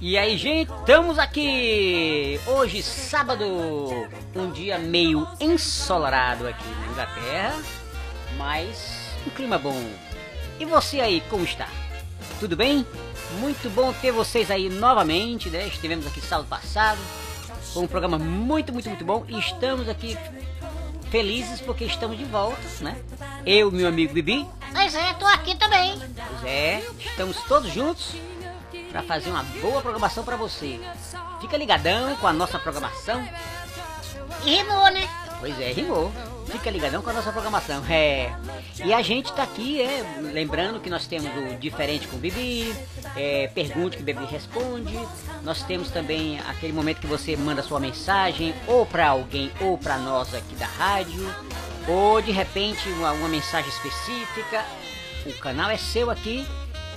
E aí, gente, estamos aqui! Hoje, sábado, um dia meio ensolarado aqui na Inglaterra, mas um clima bom. E você aí, como está? Tudo bem? Muito bom ter vocês aí novamente, né? Estivemos aqui sábado passado, foi um programa muito, muito, muito bom e estamos aqui felizes porque estamos de volta, né? Eu, meu amigo Bibi, Pois é, tô aqui também. Pois é, estamos todos juntos para fazer uma boa programação para você. Fica ligadão com a nossa programação. E rimou, né? Pois é, rimou. Fica ligadão com a nossa programação. É. E a gente tá aqui, é, lembrando que nós temos o Diferente com o Bibi, é, Pergunte que o Bibi responde. Nós temos também aquele momento que você manda sua mensagem, ou para alguém, ou para nós aqui da rádio, ou de repente uma, uma mensagem específica. O canal é seu aqui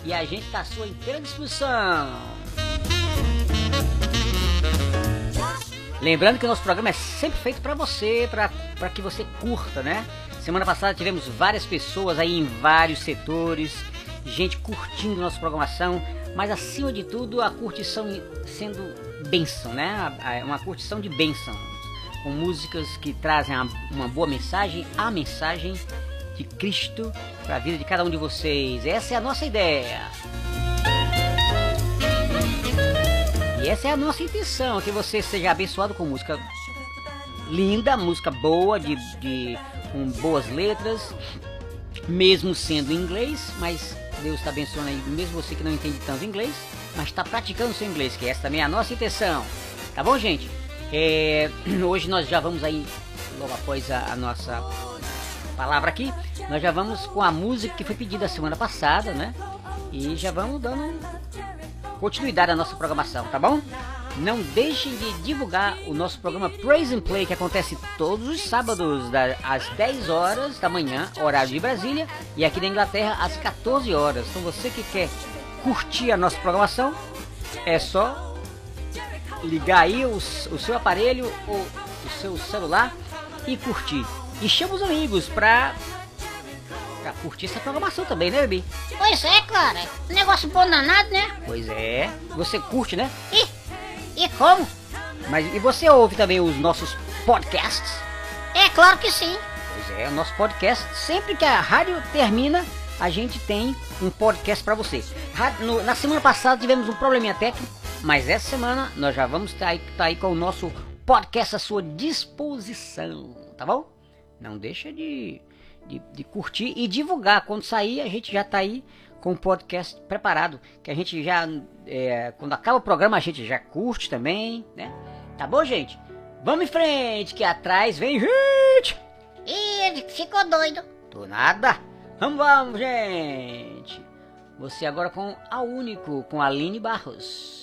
e a gente tá à sua inteira disposição. Lembrando que o nosso programa é sempre feito para você, para que você curta, né? Semana passada tivemos várias pessoas aí em vários setores, gente curtindo nossa programação, mas acima de tudo a curtição sendo bênção, né? Uma curtição de bênção, com músicas que trazem uma boa mensagem, a mensagem de Cristo para a vida de cada um de vocês. Essa é a nossa ideia. E essa é a nossa intenção, que você seja abençoado com música linda, música boa, de, de com boas letras, mesmo sendo em inglês, mas Deus está abençoando aí, mesmo você que não entende tanto inglês, mas está praticando seu inglês, que essa também é a nossa intenção. Tá bom, gente? É, hoje nós já vamos aí, logo após a, a nossa palavra aqui, nós já vamos com a música que foi pedida semana passada, né? E já vamos dando continuidade à nossa programação, tá bom? Não deixem de divulgar o nosso programa Praise and Play, que acontece todos os sábados, às 10 horas da manhã, horário de Brasília, e aqui na Inglaterra, às 14 horas. Então você que quer curtir a nossa programação, é só ligar aí o, o seu aparelho ou o seu celular e curtir. E chama os amigos pra, pra curtir essa programação também, né, Bibi? Pois é, cara. Negócio bom danado, né? Pois é, você curte, né? E, e como? Mas e você ouve também os nossos podcasts? É claro que sim. Pois é, o nosso podcast, sempre que a rádio termina, a gente tem um podcast pra você. Na semana passada tivemos um probleminha técnico, mas essa semana nós já vamos estar aí, tá aí com o nosso podcast à sua disposição, tá bom? Não deixa de, de, de curtir e divulgar. Quando sair, a gente já tá aí com o podcast preparado, que a gente já, é, quando acaba o programa, a gente já curte também, né? Tá bom, gente? Vamos em frente, que atrás vem gente! Ih, ficou doido. Tô nada. Vamos, vamos, gente. Você agora com a Único, com a Aline Barros.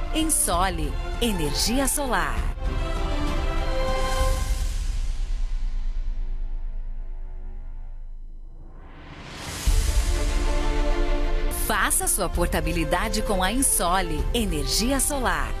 Ensole Energia Solar. Faça sua portabilidade com a Insole Energia Solar.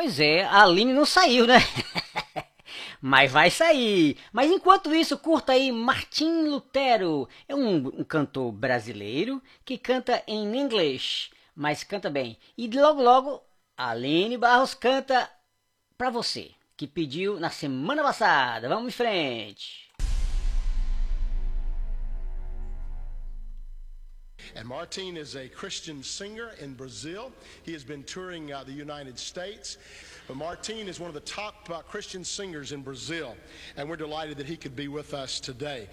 Pois é, a Aline não saiu, né? Mas vai sair. Mas enquanto isso, curta aí Martim Lutero. É um, um cantor brasileiro que canta em inglês, mas canta bem. E logo logo, a Aline Barros canta pra você, que pediu na semana passada. Vamos em frente. And Martin is a Christian singer in Brazil. He has been touring uh, the United States. But Martin is one of the top uh, Christian singers in Brazil, and we're delighted that he could be with us today.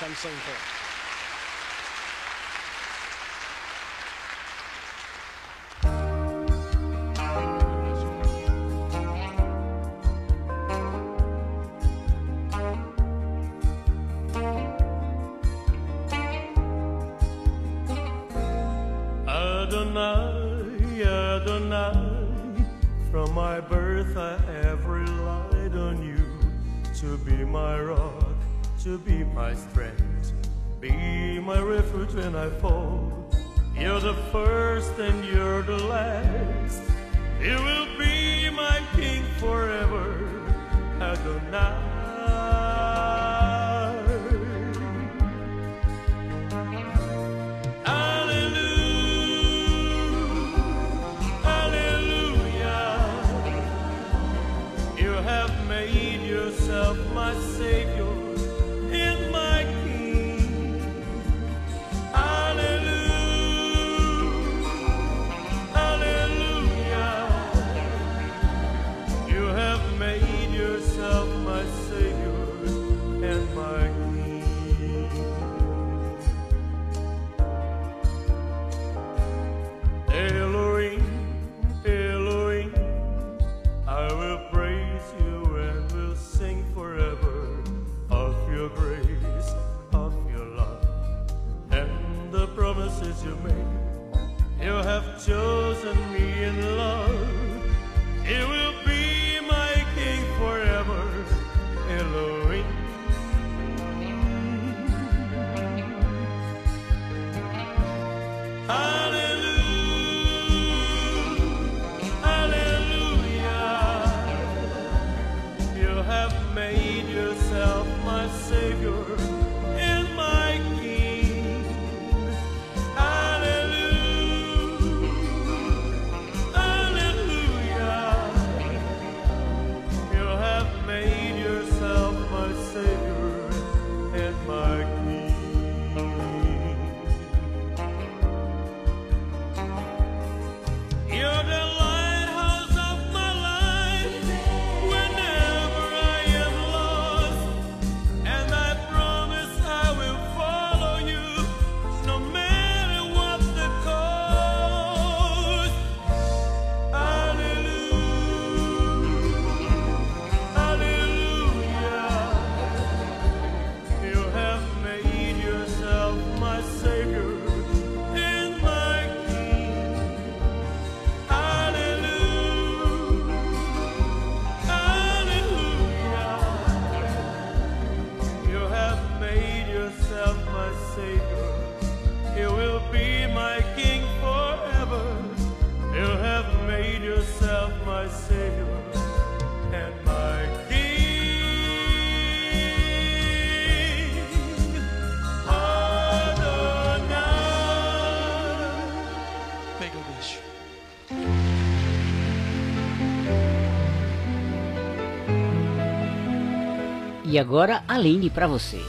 Come sing for us. Adonai, Adonai, from my birth I have relied on you to be my rock, to be my strength, be my refuge when I fall. You're the first and you're the last. You will be my king forever, Adonai. E agora, Aline pra você.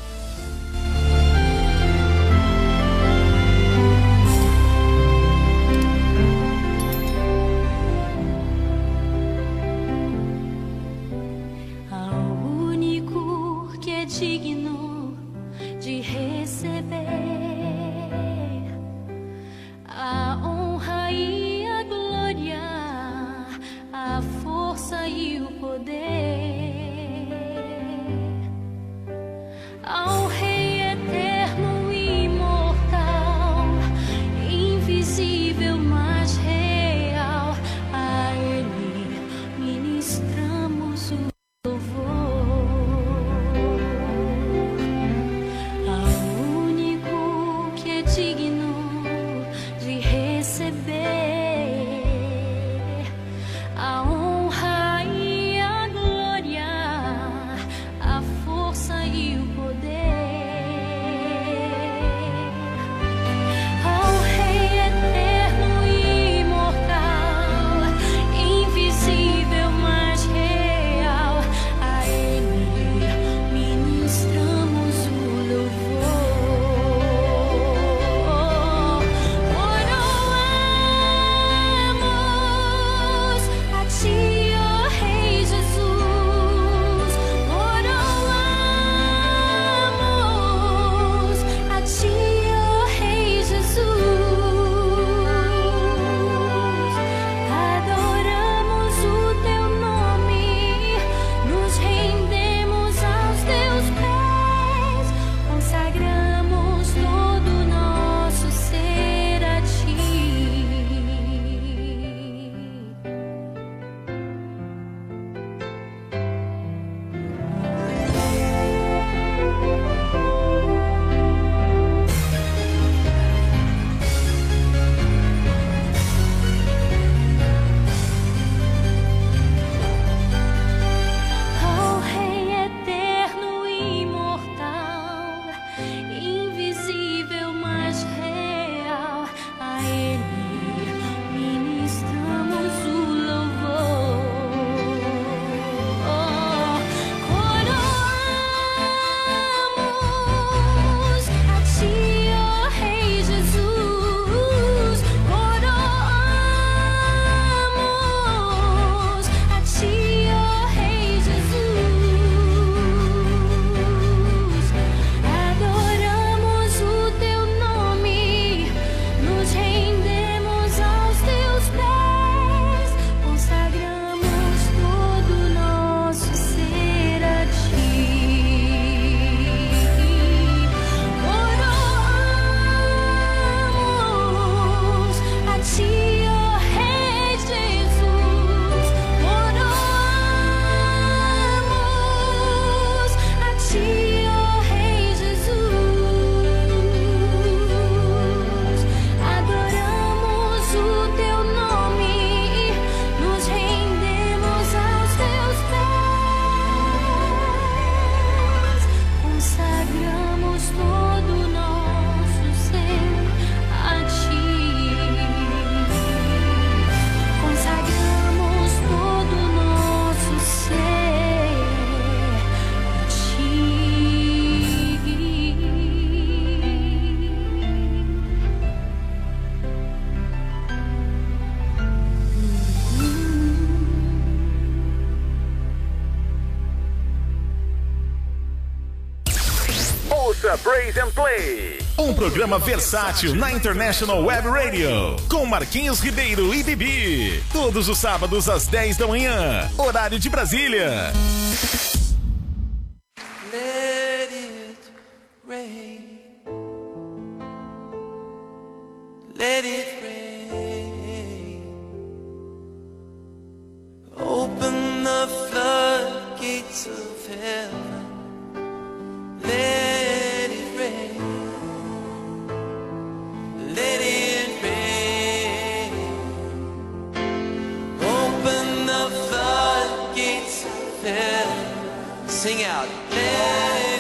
programa versátil na International Web Radio, com Marquinhos Ribeiro e Bibi. Todos os sábados às 10 da manhã, horário de Brasília. Sing out.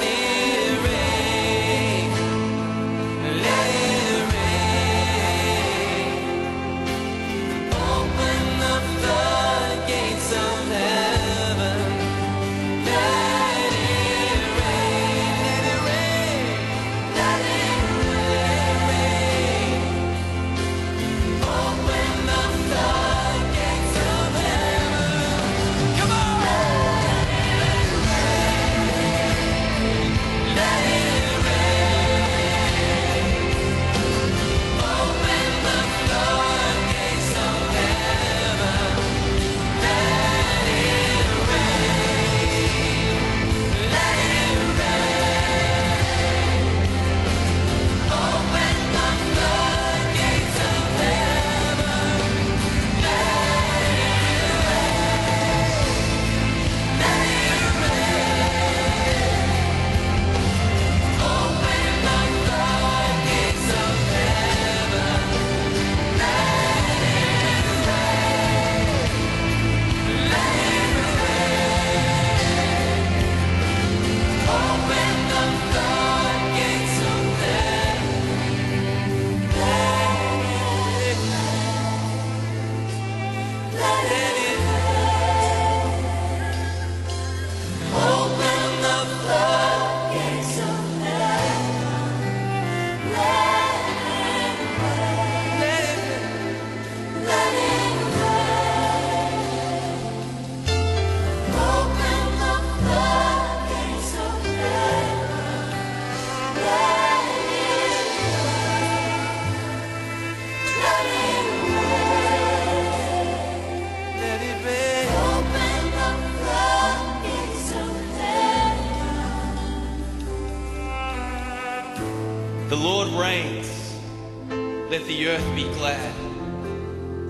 the earth be glad.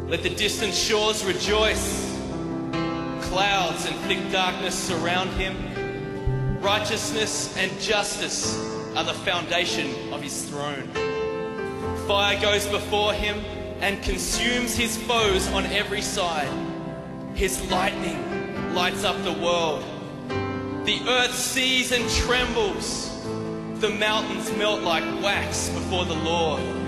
Let the distant shores rejoice. Clouds and thick darkness surround him. Righteousness and justice are the foundation of his throne. Fire goes before him and consumes his foes on every side. His lightning lights up the world. The earth sees and trembles. The mountains melt like wax before the Lord.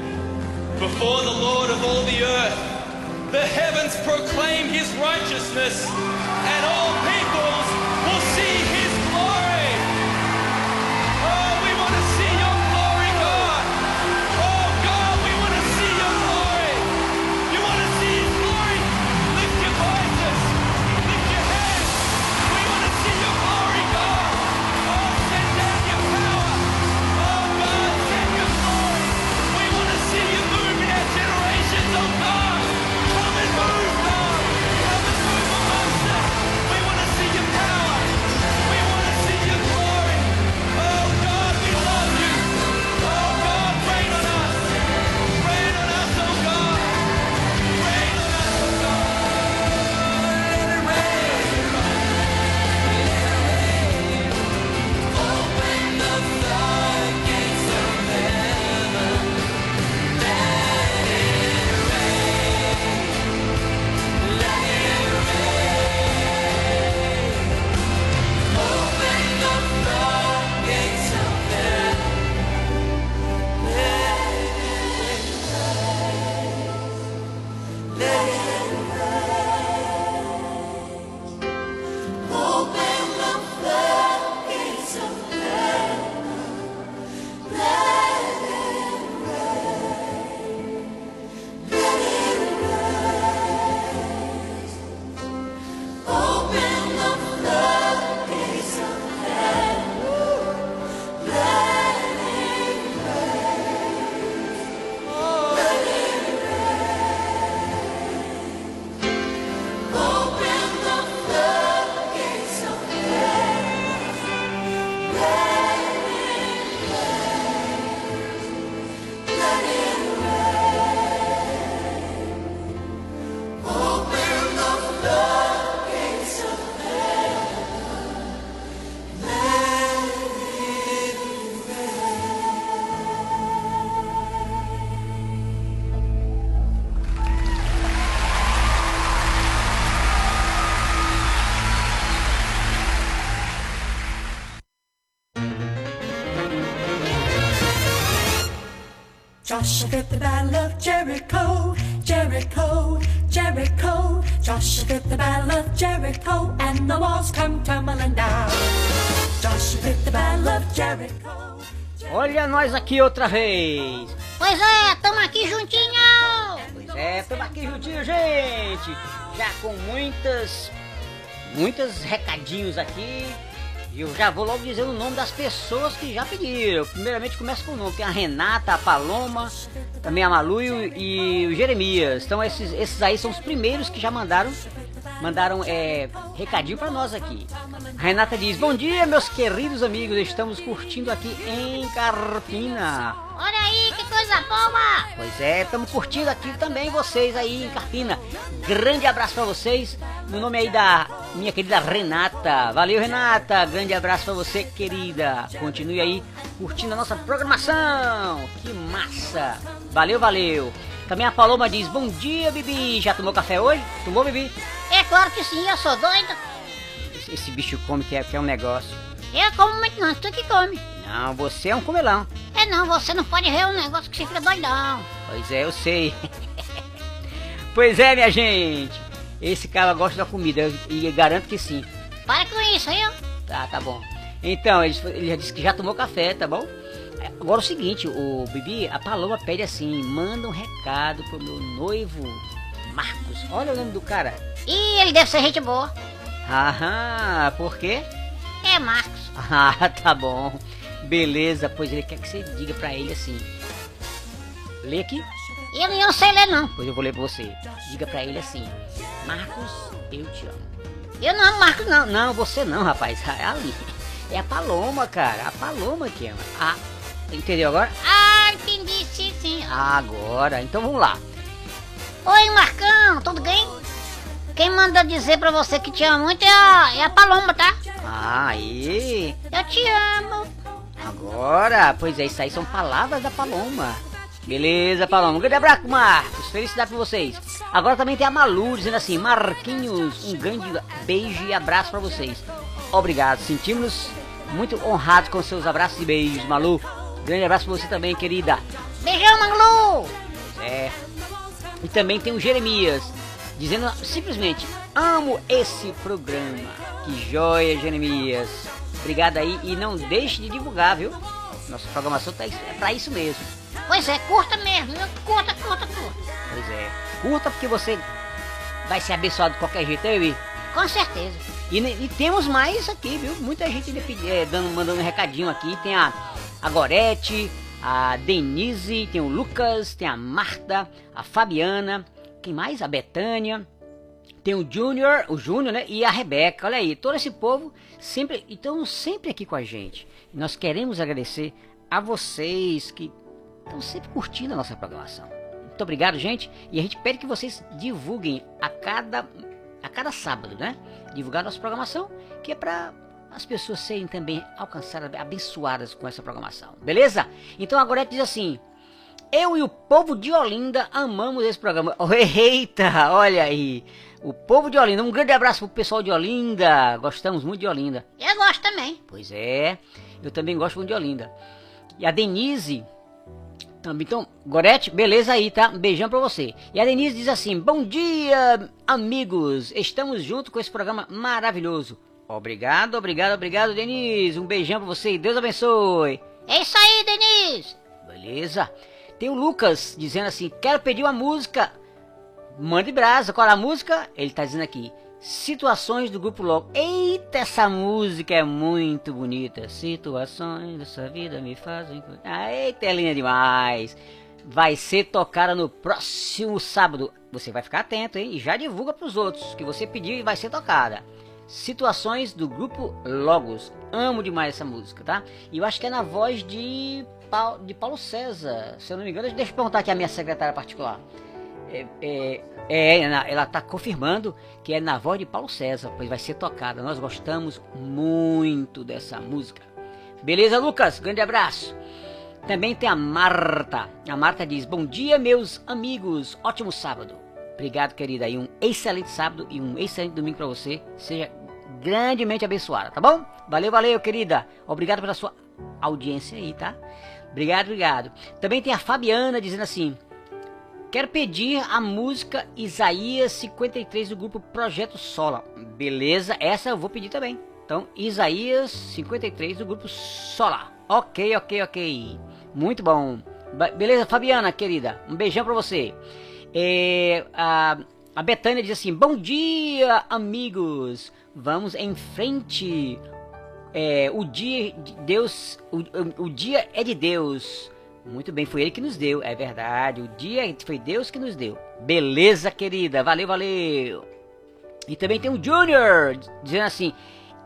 Before the Lord of all the earth, the heavens proclaim his righteousness, and all people. Joshua fit the battle of Jericho, Jericho, Jericho. Joshua fit the battle of Jericho, and the walls come tumbling down. Joshua fit the battle of Jericho. Olha nós aqui outra vez. Pois é, tamo aqui juntinho. Pois é, estamos aqui juntinho, gente. Já com muitas, muitas recadinhos aqui. E eu já vou logo dizendo o nome das pessoas que já pediram. Primeiramente começa com o nome. Tem a Renata, a Paloma, também a Malu e, o Jeremias. Então esses, esses aí são os primeiros que já mandaram mandaram é, recadinho pra nós aqui. Renata diz: Bom dia, meus queridos amigos. Estamos curtindo aqui em Carpina. Olha aí, que coisa boa. Pois é, estamos curtindo aqui também vocês aí em Carpina. Grande abraço pra vocês. No nome aí da minha querida Renata. Valeu, Renata. Grande abraço pra você, querida. Continue aí curtindo a nossa programação. Que massa. Valeu, valeu. Também a Paloma diz: Bom dia, Bibi. Já tomou café hoje? Tomou, Bibi? É claro que sim, eu sou doido. Esse, bicho come que é, que é um negócio. Eu como muito não, tu que come. Não, você é um comelão. É não, você não pode ver um negócio que você fica doidão. Pois é, eu sei. pois é, minha gente. Esse cara gosta da comida e eu garanto que sim. Para com isso, viu? Tá, tá bom. Então, ele, ele já disse que já tomou café, tá bom? Agora o seguinte, o Bibi, a Paloma pede assim, manda um recado pro meu noivo Marcos. Olha o nome do cara. Ih, ele deve ser gente boa. Aham, por quê? É Marcos. Ah, tá bom. Beleza, pois ele quer que você diga pra ele assim. Lê aqui. Eu não sei ler não. Pois eu vou ler pra você. Diga pra ele assim. Marcos, eu te amo. Eu não amo Marcos não. Não, você não, rapaz. É ali. É a Paloma, cara. A Paloma que ama. Ah, entendeu agora? Ah, entendi, sim, sim. Agora. Então vamos lá. Oi, Marcão, tudo bem? Quem manda dizer pra você que te ama muito é a, é a Paloma, tá? Ah, aí. Eu te amo. Agora. Pois é, isso aí são palavras da Paloma. Beleza, Paloma. Um grande abraço, Marcos. Felicidade pra vocês. Agora também tem a Malu dizendo assim: Marquinhos, um grande beijo e abraço pra vocês. Obrigado. Sentimos muito honrados com seus abraços e beijos, Malu. Grande abraço pra você também, querida. Beijão, Malu. É. E também tem o Jeremias, dizendo simplesmente: Amo esse programa. Que joia, Jeremias. Obrigado aí e não deixe de divulgar, viu? Nossa programação tá, é pra isso mesmo. Pois é, curta mesmo? Curta, curta, curta. Pois é. Curta porque você vai ser abençoado de qualquer jeito, hein? Com certeza. E, e temos mais aqui, viu? Muita gente é, dando, mandando um recadinho aqui. Tem a, a Gorete, a Denise, tem o Lucas, tem a Marta, a Fabiana, quem mais? A Betânia. Tem o Júnior, o Júnior, né? E a Rebeca. Olha aí, todo esse povo sempre estão sempre aqui com a gente. Nós queremos agradecer a vocês que estão sempre curtindo a nossa programação. Muito obrigado, gente. E a gente pede que vocês divulguem a cada a cada sábado, né? Divulgar nossa programação, que é para as pessoas serem também alcançadas, abençoadas com essa programação. Beleza? Então a Gorete diz assim: Eu e o povo de Olinda amamos esse programa. Eita, olha aí. O povo de Olinda, um grande abraço pro pessoal de Olinda. Gostamos muito de Olinda. Eu gosto também. Pois é, eu também gosto muito de Olinda. E a Denise também. Então, Gorete, beleza aí, tá? Um beijão pra você. E a Denise diz assim: Bom dia, amigos. Estamos juntos com esse programa maravilhoso. Obrigado, obrigado, obrigado, Denise. Um beijão pra você e Deus abençoe. É isso aí, Denise. Beleza? Tem o Lucas dizendo assim: Quero pedir uma música. Mande brasa. Qual é a música? Ele tá dizendo aqui: Situações do grupo Logo. Eita, essa música é muito bonita. Situações dessa vida me fazem. Ah, eita, é linda demais. Vai ser tocada no próximo sábado. Você vai ficar atento, hein? E já divulga pros outros que você pediu e vai ser tocada. Situações do grupo Logos. Amo demais essa música, tá? E eu acho que é na voz de, Pau- de Paulo César. Se eu não me engano, deixa eu perguntar aqui a minha secretária particular. É, é, é, ela está confirmando que é na voz de Paulo César, pois vai ser tocada. Nós gostamos muito dessa música. Beleza, Lucas? Grande abraço. Também tem a Marta. A Marta diz: Bom dia, meus amigos. Ótimo sábado. Obrigado, querida. E um excelente sábado e um excelente domingo para você. Seja grandemente abençoada, tá bom? Valeu, valeu, querida. Obrigado pela sua audiência aí, tá? Obrigado, obrigado. Também tem a Fabiana dizendo assim: Quero pedir a música Isaías 53 do grupo Projeto Sola. Beleza, essa eu vou pedir também. Então, Isaías 53 do grupo Sola. Ok, ok, ok. Muito bom. Beleza, Fabiana, querida. Um beijão pra você. É, a, a Betânia diz assim: Bom dia, amigos. Vamos em frente. É, o dia de Deus, o, o, dia é de Deus. Muito bem, foi ele que nos deu, é verdade. O dia foi Deus que nos deu. Beleza, querida. Valeu, valeu. E também tem o Junior dizendo assim: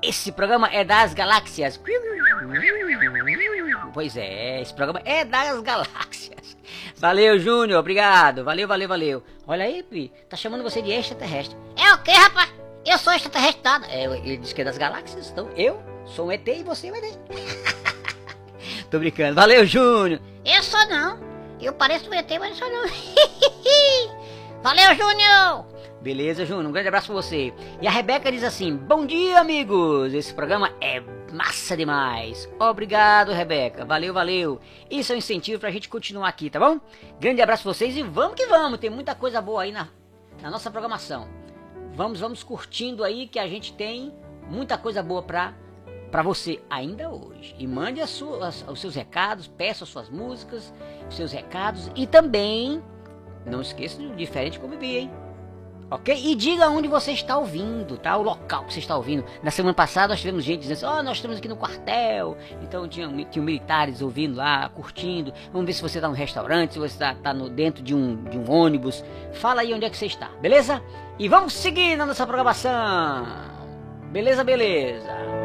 esse programa é das galáxias. Pois é, esse programa é das galáxias. Valeu, Júnior, obrigado. Valeu, valeu, valeu. Olha aí, Pri, tá chamando você de extraterrestre. É o que, rapaz? Eu sou extraterrestre nada. É, ele disse que é das galáxias, então eu sou um ET e você é um ET. Tô brincando. Valeu, Júnior. Eu sou não. Eu pareço um ET, mas não sou não. Valeu, Júnior! Beleza, Júnior? Um grande abraço pra você. E a Rebeca diz assim: Bom dia, amigos! Esse programa é massa demais. Obrigado, Rebeca. Valeu, valeu. Isso é um incentivo pra gente continuar aqui, tá bom? Grande abraço pra vocês e vamos que vamos. Tem muita coisa boa aí na, na nossa programação. Vamos, vamos curtindo aí que a gente tem muita coisa boa pra, pra você ainda hoje. E mande as suas, os seus recados, peça as suas músicas, os seus recados e também não esqueça do diferente conviver, hein? Ok? E diga onde você está ouvindo, tá? O local que você está ouvindo. Na semana passada nós tivemos gente dizendo assim, ó, nós estamos aqui no quartel. Então tinha, tinha militares ouvindo lá, curtindo. Vamos ver se você está no restaurante, se você está tá no, dentro de um, de um ônibus. Fala aí onde é que você está, beleza? E vamos seguir na nossa programação. Beleza, beleza.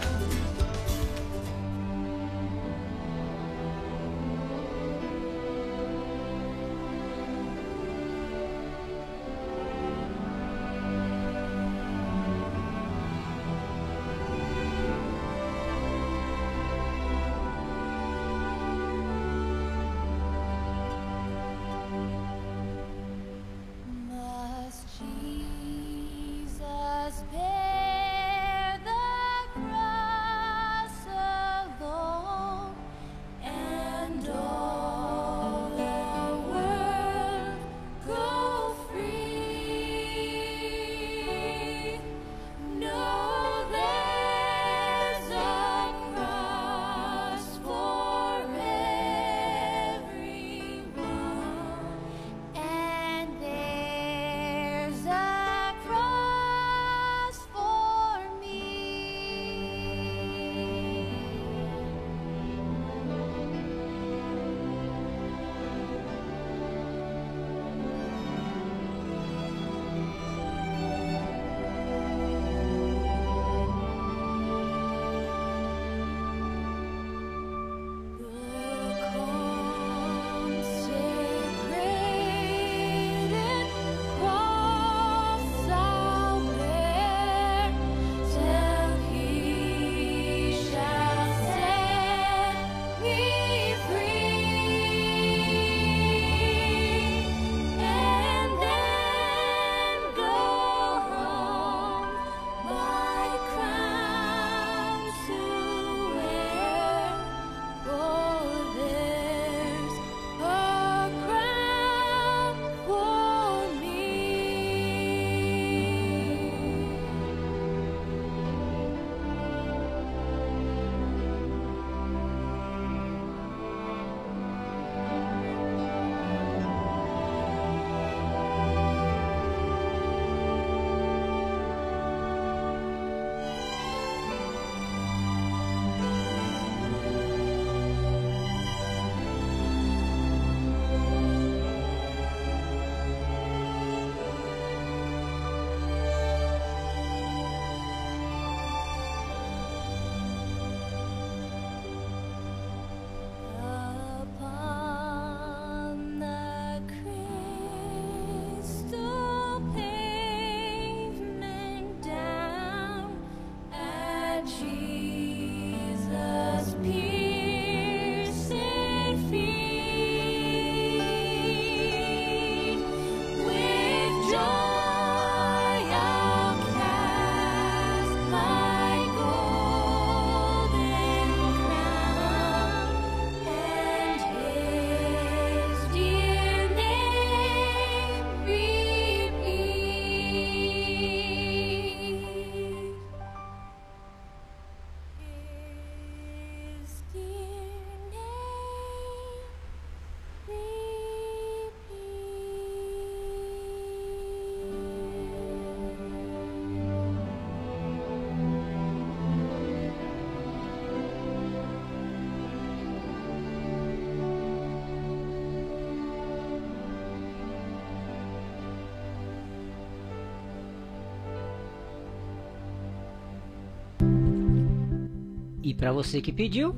E para você que pediu,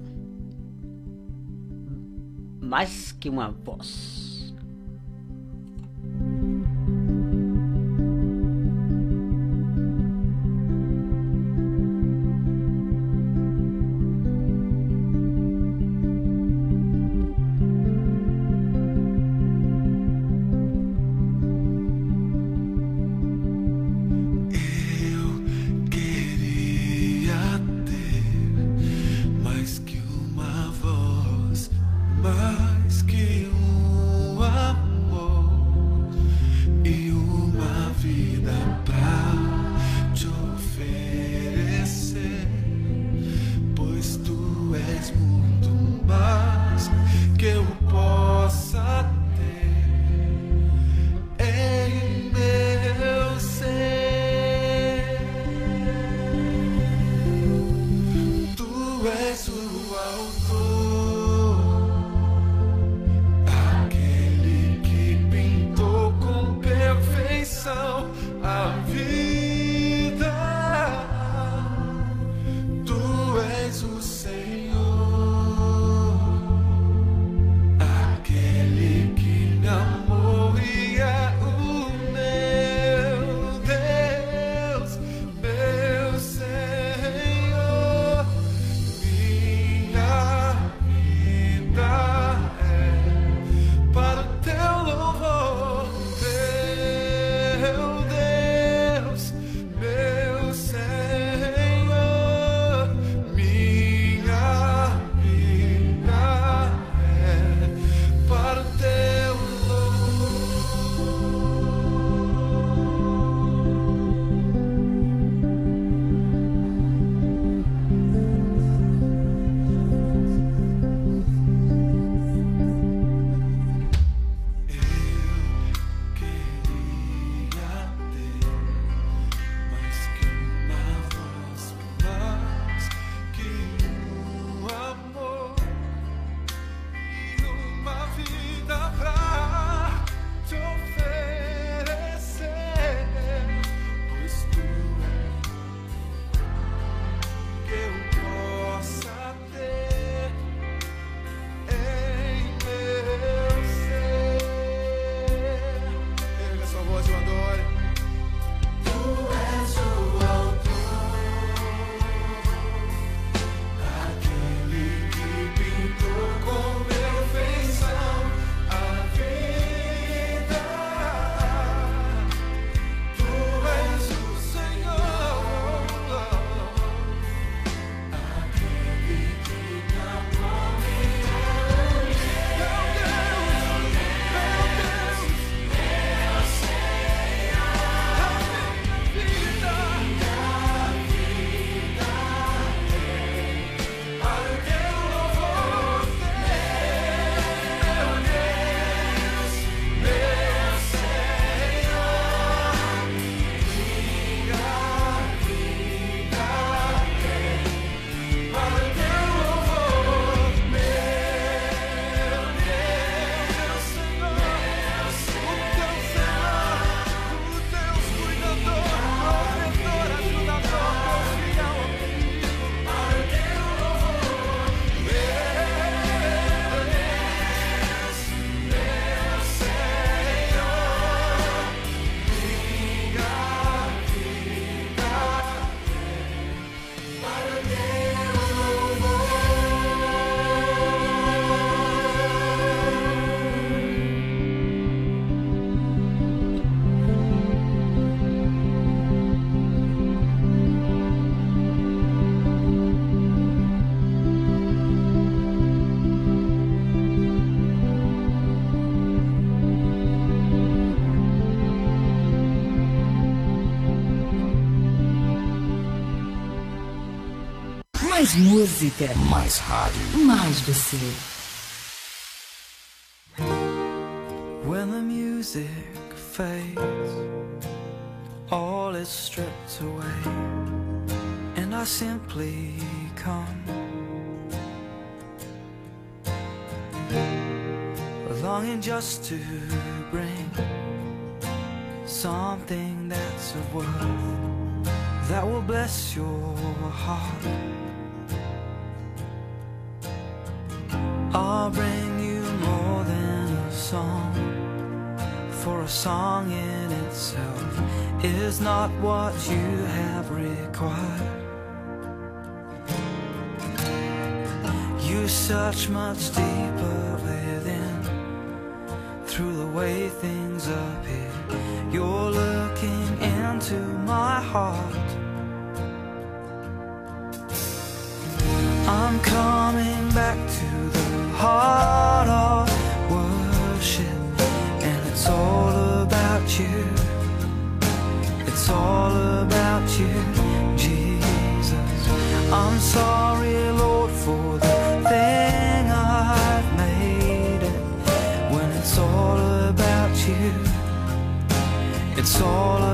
mais que uma voz. Mais música. Mais rádio. Mais você. When the music fades, all is stripped away, and I simply come longing just to bring something that's of worth that will bless your heart. Song, for a song in itself is not what you have required. You search much deeper within, through the way things appear. You're looking into my heart. I'm coming back to the heart It's all about you, Jesus. I'm sorry, Lord, for the thing I've made it. When it's all about you, it's all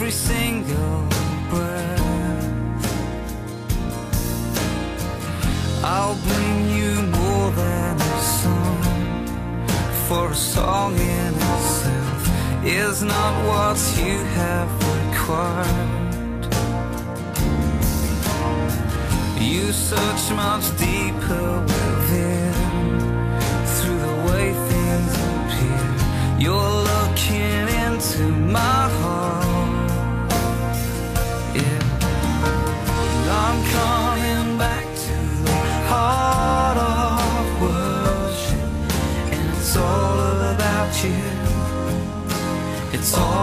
every single breath. I'll bring you more than a song, for a song in itself is not what you have required. You search much deeper within, through the way things appear. You're looking into my you. It's all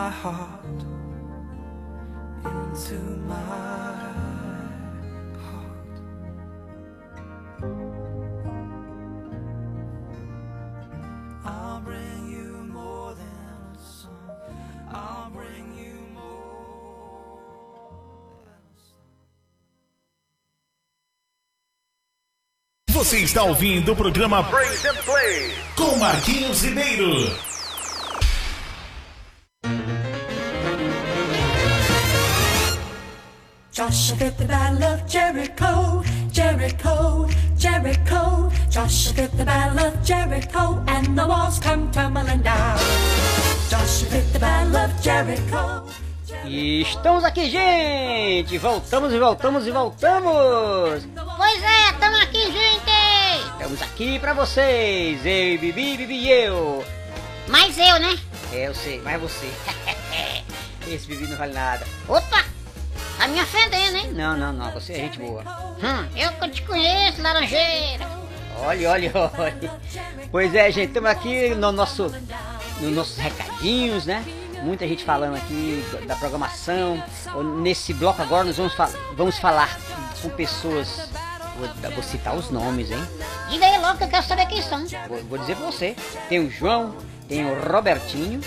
my heart, into my heart. I'll bring you more than a song. I'll bring you. Você está ouvindo o programa Praise and Play com Marquinhos Ribeiro. Joshua fit the battle of Jericho, Jericho, Jericho. Joshua fit the battle of Jericho, and the walls come tumbling down. Joshua fit the battle of Jericho. E estamos aqui, gente! Voltamos e voltamos e voltamos! Pois é, estamos aqui, gente! Estamos aqui pra vocês, eu, Bibi, Bibi e eu. Mas eu, né? É, eu sei, mas você. Esse Bibi não vale nada. Opa! Me ofendendo, hein? Não, não, não, você é gente boa. Hum, eu que te conheço, laranjeira. Olha, olha, olha. Pois é, gente, estamos aqui no nosso, nos nossos recadinhos, né? Muita gente falando aqui da, programação. Nesse bloco agora nós vamos, vamos falar com pessoas. Vou, vou, citar os nomes, hein? Diga aí logo que eu quero saber quem são. Vou, vou dizer pra você. Tem o João, tem o Robertinho,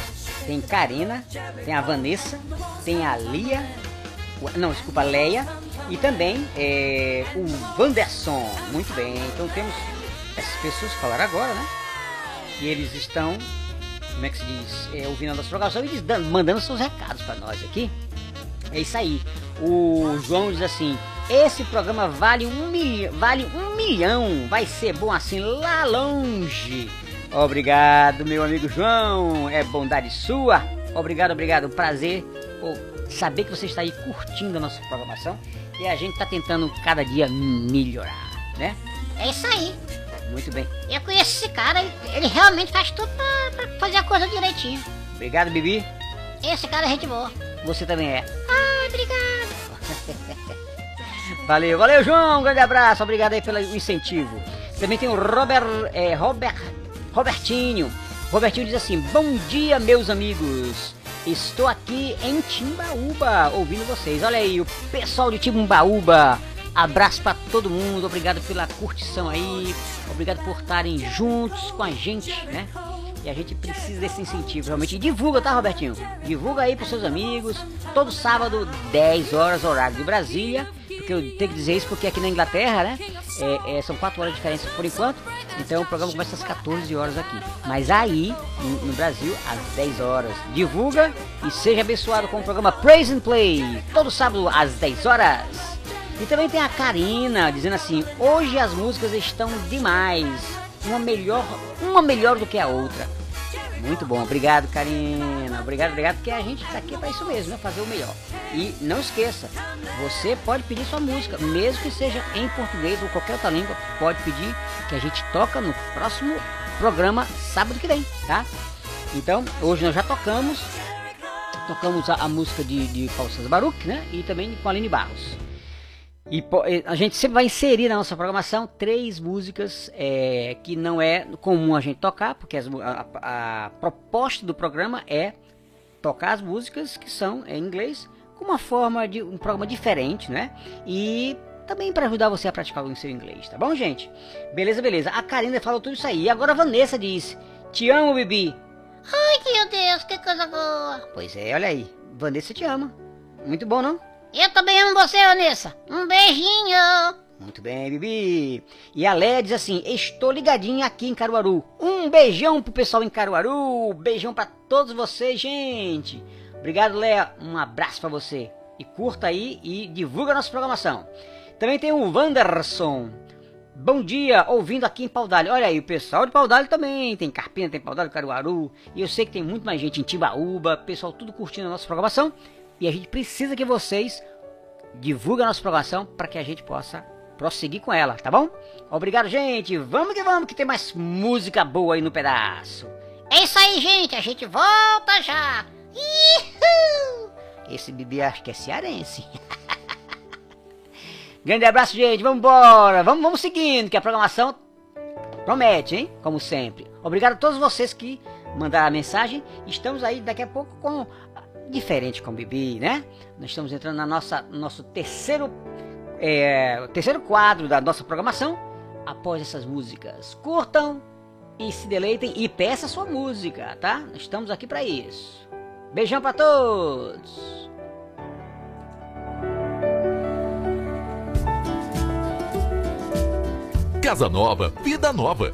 tem Karina, tem a Vanessa, tem a Lia, não, desculpa, Leia e também é, o Vanderson. Muito bem, então temos essas pessoas que falaram agora, né? E eles estão, como é que se diz, é, ouvindo a nossa programação e dando, mandando seus recados para nós aqui. É isso aí. O João diz assim: esse programa vale um, vale um milhão, vai ser bom assim lá longe. Obrigado, meu amigo João, é bondade sua. Obrigado, obrigado, prazer saber que você está aí curtindo a nossa programação e a gente está tentando cada dia melhorar, né? É isso aí. Muito bem. Eu conheço esse cara, ele, realmente faz tudo pra, pra, fazer a coisa direitinho. Obrigado, Bibi. Esse cara é gente boa. Você também é. Ai, obrigado. valeu, valeu, João. Um grande abraço. Obrigado aí pelo incentivo. Também tem o Robert, é, Robert, Robertinho. Robertinho diz assim: Bom dia, meus amigos. Estou aqui em Timbaúba ouvindo vocês. Olha aí, o pessoal de Timbaúba. Abraço para todo mundo, obrigado pela curtição aí, obrigado por estarem juntos com a gente, né? E a gente precisa desse incentivo, realmente. divulga, tá, Robertinho? Divulga aí pros seus amigos. Todo sábado, 10 horas, horário de Brasília. Porque eu tenho que dizer isso porque aqui na Inglaterra, né? É, é, são 4 horas de diferença por enquanto. Então o programa começa às 14 horas aqui. Mas aí, no, no Brasil, às 10 horas. Divulga e seja abençoado com o programa Praise and Play. Todo sábado às 10 horas. E também tem a Karina dizendo assim: hoje as músicas estão demais. Uma melhor, uma melhor do que a outra. Muito bom, obrigado Karina, obrigado, obrigado, porque a gente tá aqui para isso mesmo, né? Fazer o melhor. E não esqueça, você pode pedir sua música, mesmo que seja em português ou qualquer outra língua, pode pedir que a gente toca no próximo programa sábado que vem, tá? Então, hoje nós já tocamos, tocamos a, a música de, de Paulo César Baruch, né? E também com a Aline Barros. E a gente sempre vai inserir na nossa programação três músicas é, que não é comum a gente tocar, porque as, a, a, proposta do programa é tocar as músicas que são em inglês com uma forma de um programa diferente, né? E também para ajudar você a praticar o seu inglês, tá bom, gente? Beleza, beleza. A Karina falou tudo isso aí. E agora a Vanessa disse: Te amo, Bibi. Ai, meu Deus, que coisa boa. Pois é, olha aí. Vanessa te ama. Muito bom, não? Eu também amo você, Vanessa. Um beijinho. Muito bem, Bibi. E a Léa diz assim: Estou ligadinha aqui em Caruaru. Um beijão pro pessoal em Caruaru. Beijão para todos vocês, gente. Obrigado, Léa. Um abraço para você. E curta aí e divulga a nossa programação. Também tem o Wanderson. Bom dia, ouvindo aqui em Paudalho. Olha aí, o pessoal de Paudalho também. Tem Carpina, tem Paudalho, Caruaru. E eu sei que tem muito mais gente em Tibaúba. Pessoal, tudo curtindo a nossa programação. E a gente precisa que vocês divulguem a nossa programação para que a gente possa prosseguir com ela, tá bom? Obrigado, gente. Vamos que vamos, que tem mais música boa aí no pedaço. É isso aí, gente. A gente volta já. Esse bebê acho que é cearense. Grande abraço, gente. Vamos embora. Vamos, vamos seguindo, que a programação promete, hein? Como sempre. Obrigado a todos vocês que mandaram a mensagem. Estamos aí daqui a pouco com diferente com o Bibi, né? Nós estamos entrando na nossa nosso terceiro é, terceiro quadro da nossa programação. Após essas músicas, curtam e se deleitem e peça sua música, tá? Estamos aqui para isso. Beijão para todos. Casa Nova, Vida Nova.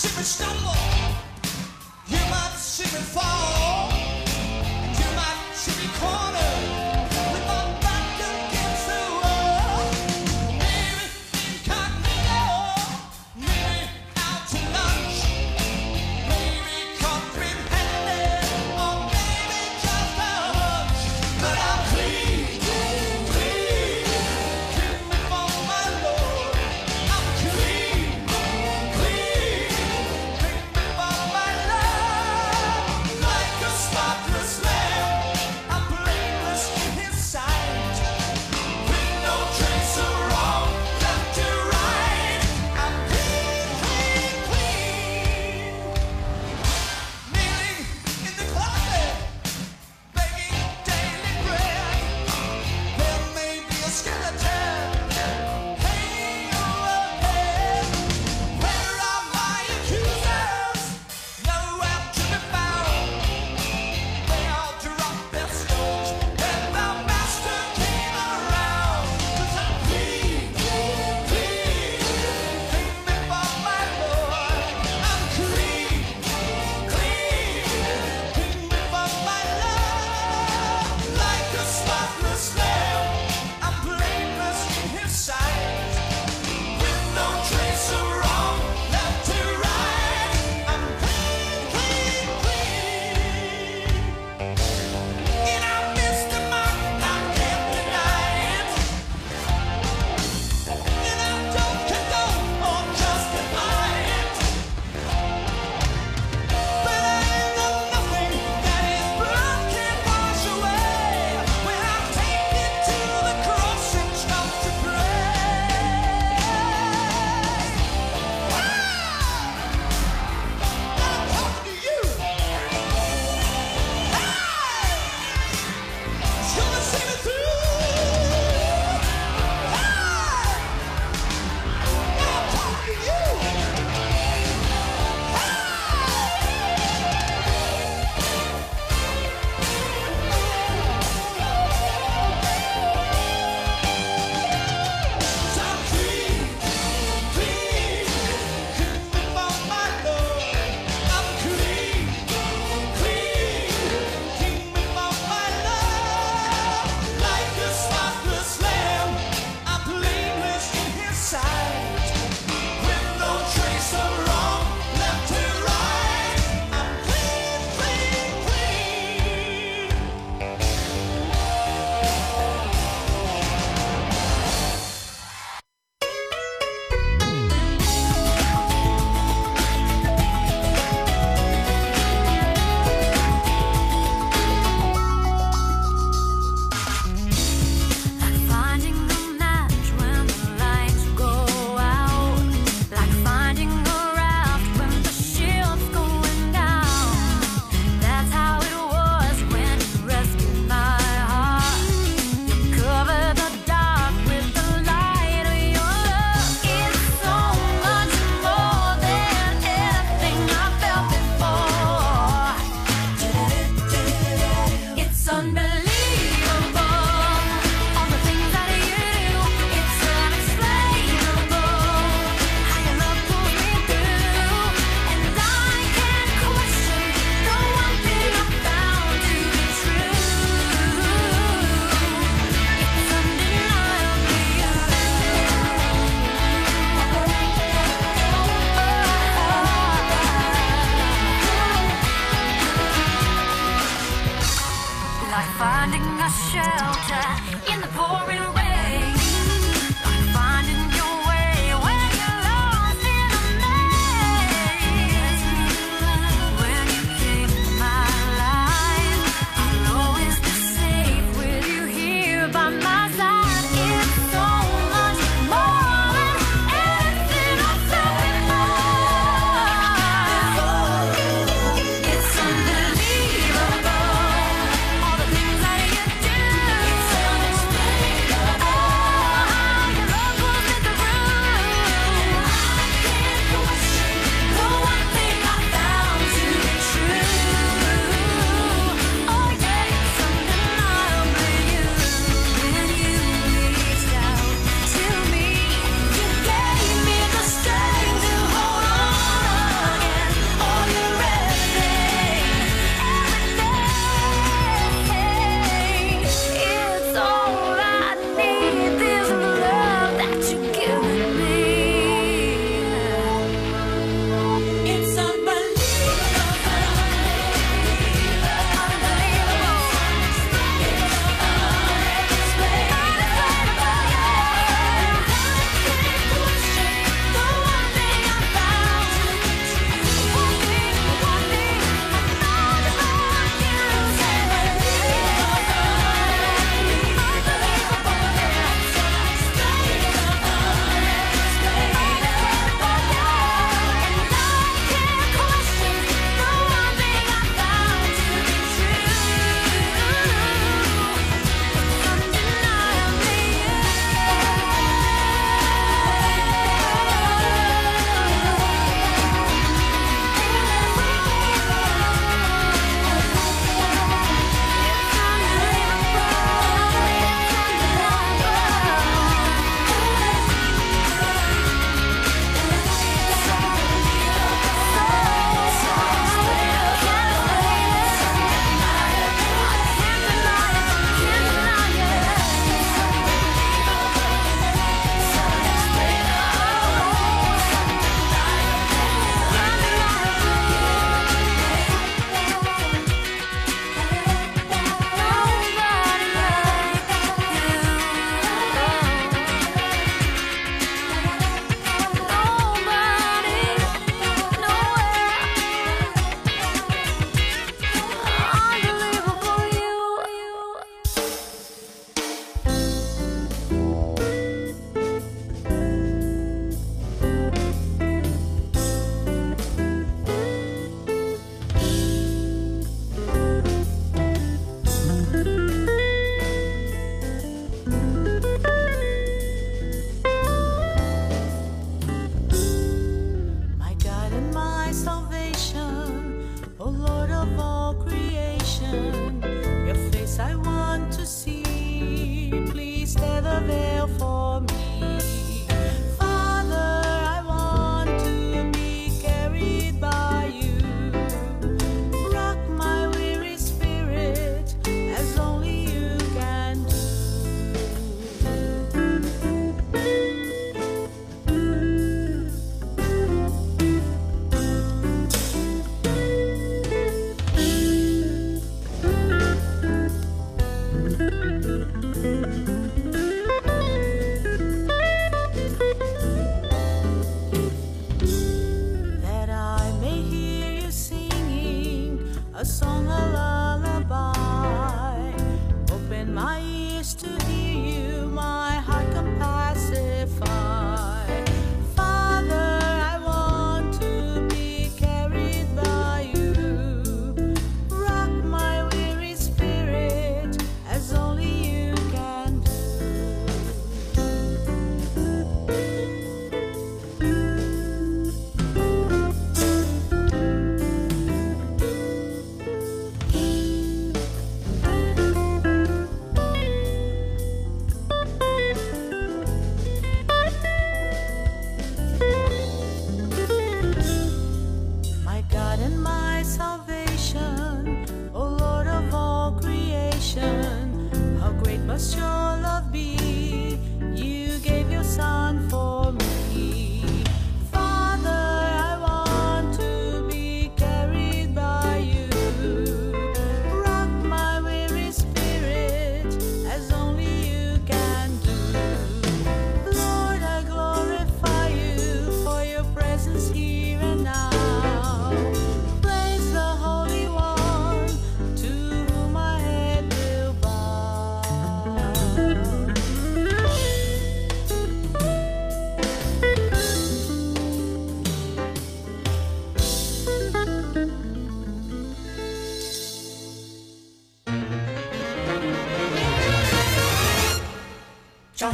Slip and stumble. You might slip and fall.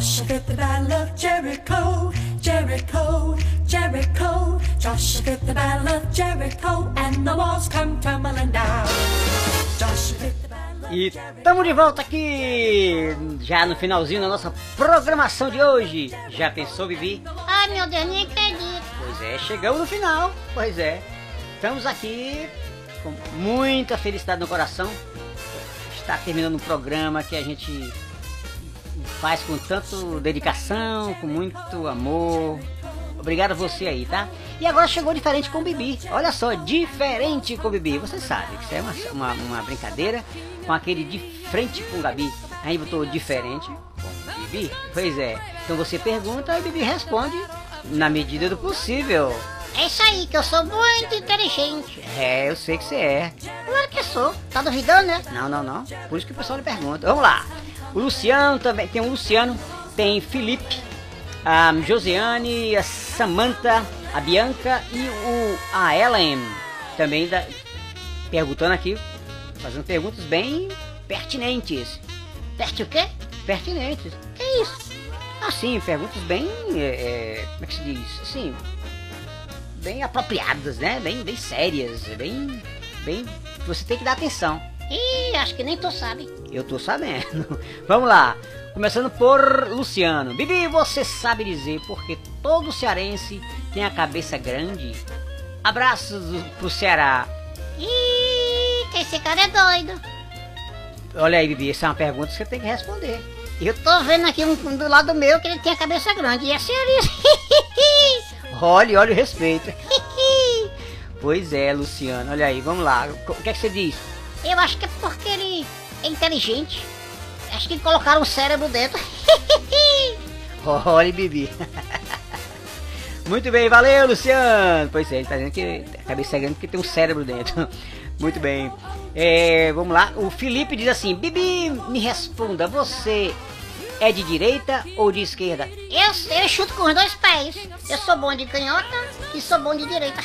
Joshua the battle of Jericho, Jericho, Jericho. Joshua the battle of Jericho, and the walls come tumbling down. Joshua fit the battle of E estamos de volta aqui, já no finalzinho da nossa programação de hoje. Já pensou, Bibi? Ai, meu Deus, nem acredito. Pois é, chegamos no final. Pois é, estamos aqui com muita felicidade no coração. Está terminando um programa que a gente faz com tanto dedicação, com muito amor. Obrigado a você aí, tá? E agora chegou diferente com o Bibi. Olha só, diferente com o Bibi. Você sabe que isso é uma, uma, uma brincadeira com aquele de frente com o Gabi. Aí botou diferente com o Bibi. Pois é. Então você pergunta e o Bibi responde na medida do possível. É isso aí, que eu sou muito inteligente. É, eu sei que você é. Claro que sou. Tá duvidando, né? Não, não, não. Por isso que o pessoal lhe pergunta. Vamos lá. O Luciano também. Tem o Luciano, tem Felipe, a Josiane, a Samantha, a Bianca e o a Ellen também da, perguntando aqui, fazendo perguntas bem pertinentes. Perte o quê? Pertinentes. Que isso? Assim, perguntas bem. é, é, como é que se diz? Assim. Bem apropriadas, né? Bem, bem sérias. Bem. Bem. Você tem que dar atenção. Ih, acho que nem tu sabe. Eu tô sabendo. Vamos lá. Começando por Luciano. Bibi, você sabe dizer porque todo cearense tem a cabeça grande? Abraços pro Ceará. Ih, que esse cara é doido. Olha aí, Bibi, essa é uma pergunta que você tem que responder. Eu tô vendo aqui um, do lado meu que ele tem a cabeça grande. E é isso. Olha, olha o respeito. pois é, Luciano. Olha aí, vamos lá. O que é que você diz? Eu acho que é porque ele é inteligente. Acho que colocaram o cérebro dentro. Olha, Bibi. Muito bem, valeu, Luciano. Pois é, ele tá dizendo que a cabeça é grande porque tem um cérebro dentro. Muito bem. É, vamos lá. O Felipe diz assim: Bibi, me responda, você é de direita ou de esquerda? Eu, eu chuto com os dois pés. Eu sou bom de canhota e sou bom de direita.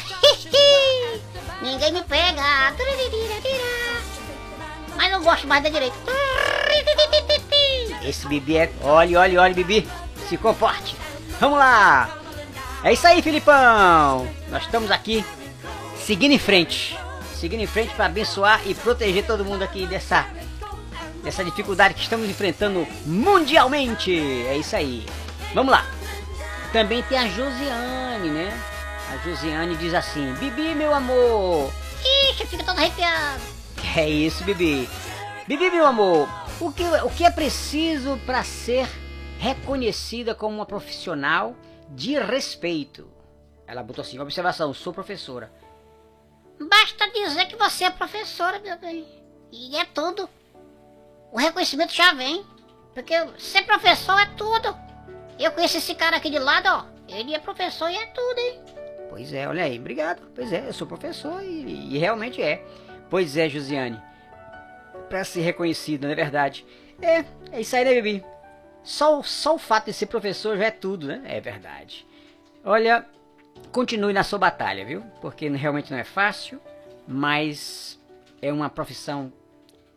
Ninguém me pega. Mas eu gosto mais da direita. Esse Bibi é. Olha, olha, olha, Bibi. Se comporte. Vamos lá. É isso aí, Filipão. Nós estamos aqui seguindo em frente. Seguindo em frente para abençoar e proteger todo mundo aqui dessa, dessa dificuldade que estamos enfrentando mundialmente. É isso aí. Vamos lá. Também tem a Josiane, né? A Josiane diz assim: Bibi, meu amor. Ixi, fica todo arrepiado. Que é isso, Bibi? Bibi, meu amor, o que, o que é preciso para ser reconhecida como uma profissional de respeito? Ela botou assim: observação, sou professora. Basta dizer que você é professora, meu bem. E é tudo. O reconhecimento já vem. Porque ser professor é tudo. Eu conheço esse cara aqui de lado, ó. Ele é professor e é tudo, hein? Pois é, olha aí, obrigado. Pois é, eu sou professor e, e realmente é. Pois é, Josiane. Para ser reconhecido, não é verdade? É, é isso aí, né, Bibi? Só, só o fato de ser professor já é tudo, né? É verdade. Olha, continue na sua batalha, viu? Porque realmente não é fácil, mas é uma profissão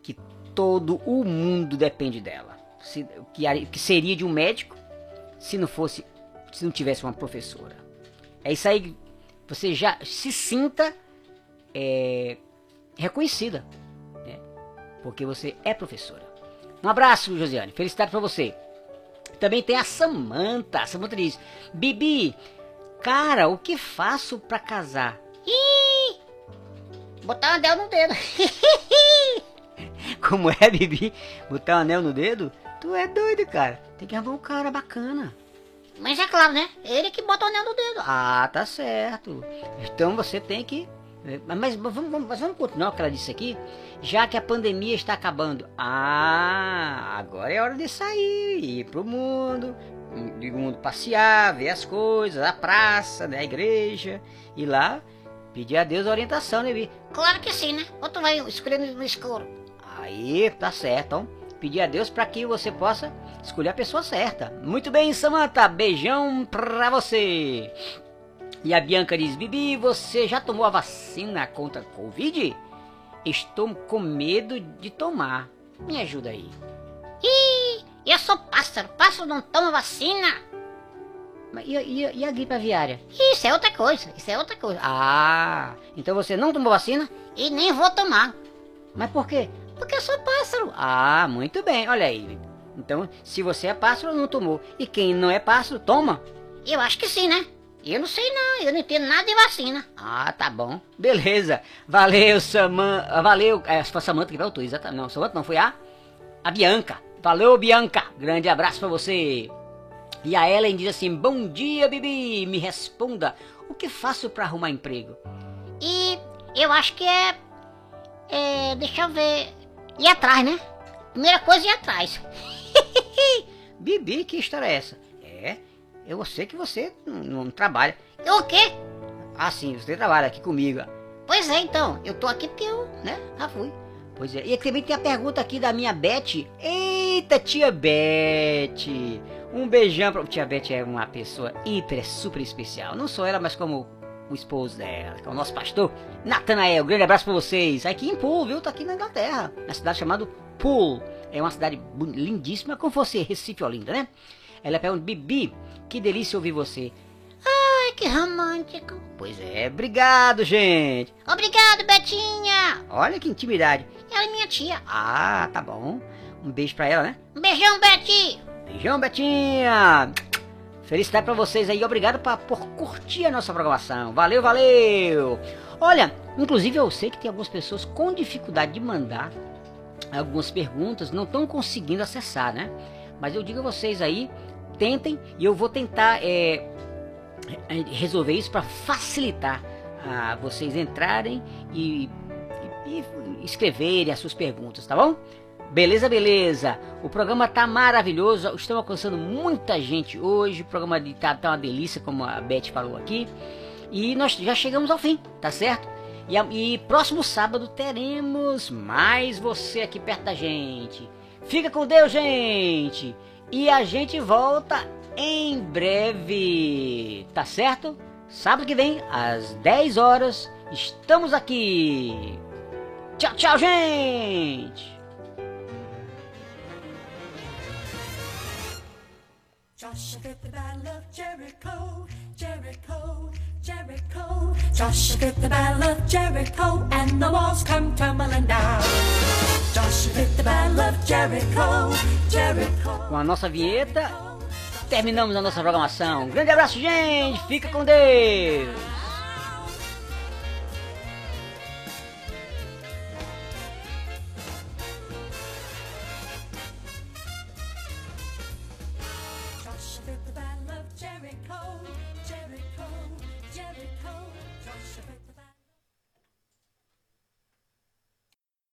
que todo o mundo depende dela. Se, que, que seria de um médico se não fosse, se não tivesse uma professora. É isso aí. Você já se sinta é, reconhecida, né? Porque você é professora. Um abraço, Josiane. Felicidade pra você. Também tem a Samanta. A Samanta diz: Bibi, cara, o que faço pra casar? Ih! Botar um anel no dedo. Como é, Bibi? Botar um anel no dedo? Tu é doido, cara. Tem que arrumar um cara bacana. Mas é claro, né? Ele que bota o anel no dedo. Ah, tá certo. Então você tem que. Mas vamos, vamos, mas vamos continuar o que ela disse aqui. Já que a pandemia está acabando. Ah, agora é hora de sair, ir pro mundo, ir pro mundo passear, ver as coisas, a praça, né, a igreja. E lá pedir a Deus a orientação, né, Bi? Claro que sim, né? Ou tu vai escolher no escuro. Aí, tá certo. Então, pedir a Deus para que você possa escolher a pessoa certa. Muito bem, Samantha. Beijão pra você. E a Bianca diz: Bibi, você já tomou a vacina contra a Covid? Estou com medo de tomar. Me ajuda aí. Ih, eu sou pássaro. Pássaro não toma vacina. Mas E, a- e e a gripe aviária? Isso é outra coisa. Isso é outra coisa. Ah, então você não tomou vacina? E nem vou tomar. Mas por quê? Porque eu sou pássaro. Ah, muito bem, olha aí. Então, se você é pássaro, não tomou. E quem não é pássaro, toma. Eu acho que sim, né? Eu não sei não. Eu não entendo nada de vacina. Ah, tá bom. Beleza. Valeu, Saman... ah, Valeu. É, foi a Samanta que voltou, exatamente. Não, Samanta não, foi a... A Bianca. Valeu, Bianca. Grande abraço pra você. E a Ellen diz assim, bom dia, Bibi. Me responda, o que faço pra arrumar emprego? E eu acho que é. É. Deixa eu ver. Ir atrás, né? Primeira coisa é ir atrás. Bibi, que história é essa? Eu sei que você não, não trabalha. O quê? Ah, sim, você trabalha aqui comigo. Pois é, então. Eu tô aqui porque eu, né? Já fui. Pois é. E também tem a pergunta aqui da minha Beth. Eita, tia Beth. Um beijão pra... Tia Beth é uma pessoa hiper, super especial. Não só ela, mas como o esposo dela, que é o nosso pastor, Natanael. Grande abraço pra vocês. Aqui em Poole, viu? Tá aqui na Inglaterra. Na cidade chamada Poole. É uma cidade lindíssima, como fosse Recife, Olinda, né? Ela pergunta, Bibi, que delícia ouvir você. Ai, que romântico. Pois é, obrigado, gente. Obrigado, Betinha. Olha que intimidade. Ela é minha tia. Ah, tá bom. Um beijo pra ela, né? Um beijão, Beti. Beijão, Betinha! Felicidade pra vocês aí, obrigado pra, por curtir a nossa programação. Valeu, valeu! Olha, inclusive eu sei que tem algumas pessoas com dificuldade de mandar algumas perguntas, não estão conseguindo acessar, né? Mas eu digo a vocês aí, tentem e eu vou tentar é, é, resolver isso para facilitar a vocês entrarem e, e- e escreverem as suas perguntas, tá bom? Beleza, beleza. O programa tá maravilhoso. Estamos alcançando muita gente hoje. O programa de- tá, uma delícia, como a Beth falou aqui. E nós já chegamos ao fim, tá certo? E, e próximo sábado teremos mais você aqui perto da gente. Fica com Deus, gente. E a gente volta em breve, tá certo? Sábado que vem, às 10 horas, estamos aqui. Tchau, tchau, gente. Joshua the battle of Jericho, Jericho, Jericho. Joshua the battle of Jericho, and the walls come tumbling down. Joshua the battle of Jericho, Jericho. Com a nossa vinheta, terminamos a nossa programação. Grande abraço, gente. Fica com Deus.